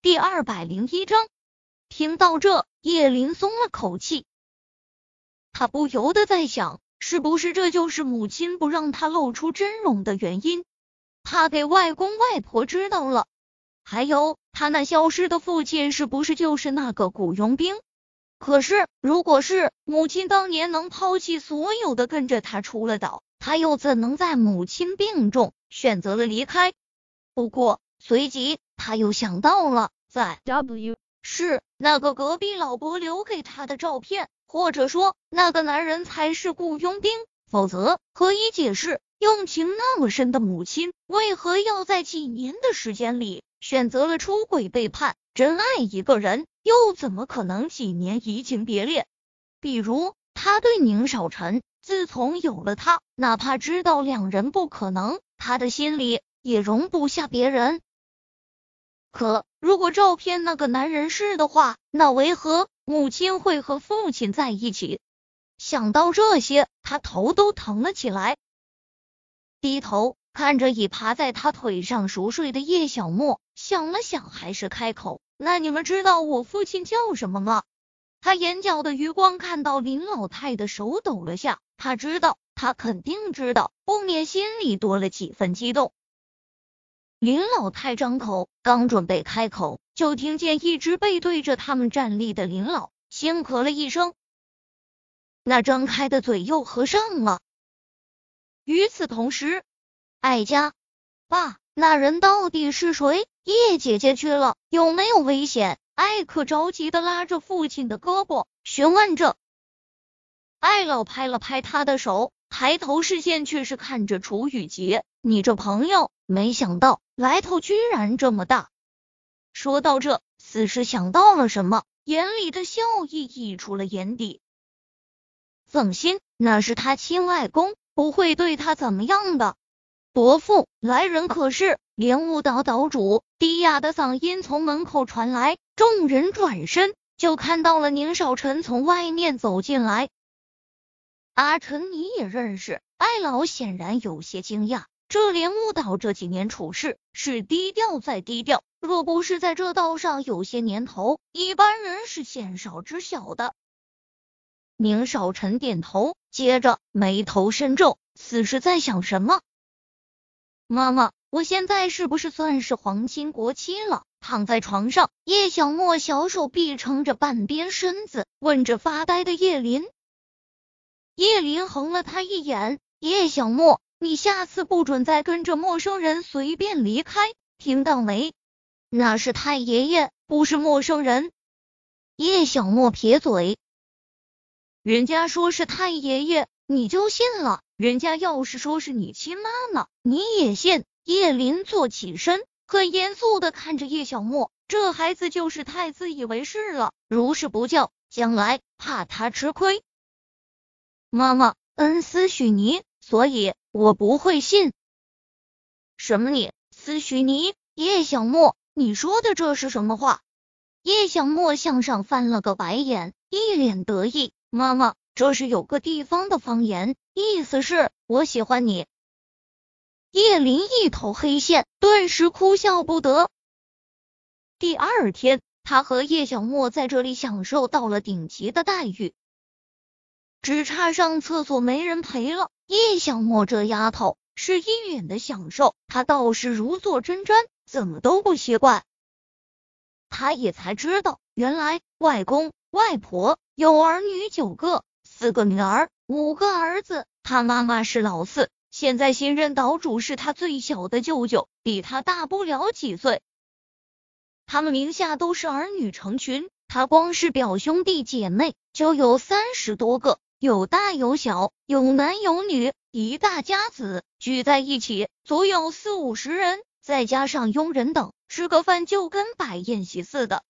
第二百零一章，听到这，叶林松了口气。他不由得在想，是不是这就是母亲不让他露出真容的原因？怕给外公外婆知道了。还有，他那消失的父亲是不是就是那个雇佣兵？可是，如果是母亲当年能抛弃所有的跟着他出了岛，他又怎能在母亲病重选择了离开？不过，随即。他又想到了，在 W 是那个隔壁老伯留给他的照片，或者说那个男人才是雇佣兵，否则何以解释用情那么深的母亲为何要在几年的时间里选择了出轨背叛？真爱一个人，又怎么可能几年移情别恋？比如他对宁少臣，自从有了他，哪怕知道两人不可能，他的心里也容不下别人。可如果照片那个男人是的话，那为何母亲会和父亲在一起？想到这些，他头都疼了起来。低头看着已趴在他腿上熟睡的叶小莫，想了想，还是开口：“那你们知道我父亲叫什么吗？”他眼角的余光看到林老太的手抖了下，他知道，他肯定知道，不免心里多了几分激动。林老太张口，刚准备开口，就听见一直背对着他们站立的林老轻咳了一声，那张开的嘴又合上了。与此同时，艾家爸，那人到底是谁？叶姐姐去了，有没有危险？艾可着急的拉着父亲的胳膊，询问着。艾老拍了拍他的手，抬头视线却是看着楚雨洁：“你这朋友，没想到。”来头居然这么大！说到这，似是想到了什么，眼里的笑意溢出了眼底。放心，那是他亲外公，不会对他怎么样的。伯父，来人可是？莲雾岛岛主低哑的嗓音从门口传来，众人转身就看到了宁少臣从外面走进来。阿晨，你也认识？艾老显然有些惊讶。这莲雾岛这几年处事是低调再低调，若不是在这道上有些年头，一般人是鲜少知晓的。宁少臣点头，接着眉头深皱，似是在想什么。妈妈，我现在是不是算是皇亲国戚了？躺在床上，叶小沫小手臂撑着半边身子，问着发呆的叶林。叶林横了他一眼，叶小莫。你下次不准再跟着陌生人随便离开，听到没？那是太爷爷，不是陌生人。叶小莫撇嘴，人家说是太爷爷，你就信了？人家要是说是你亲妈呢，你也信？叶林坐起身，很严肃的看着叶小莫，这孩子就是太自以为是了，如是不教，将来怕他吃亏。妈妈恩思许尼，所以。我不会信。什么？你思许尼？叶小莫，你说的这是什么话？叶小莫向上翻了个白眼，一脸得意。妈妈，这是有个地方的方言，意思是我喜欢你。叶林一头黑线，顿时哭笑不得。第二天，他和叶小莫在这里享受到了顶级的待遇，只差上厕所没人陪了。叶小沫这丫头是一脸的享受，她倒是如坐针毡，怎么都不习惯。他也才知道，原来外公外婆有儿女九个，四个女儿，五个儿子。他妈妈是老四，现在新任岛主是他最小的舅舅，比他大不了几岁。他们名下都是儿女成群，他光是表兄弟姐妹就有三十多个。有大有小，有男有女，一大家子聚在一起，足有四五十人，再加上佣人等，吃个饭就跟摆宴席似的。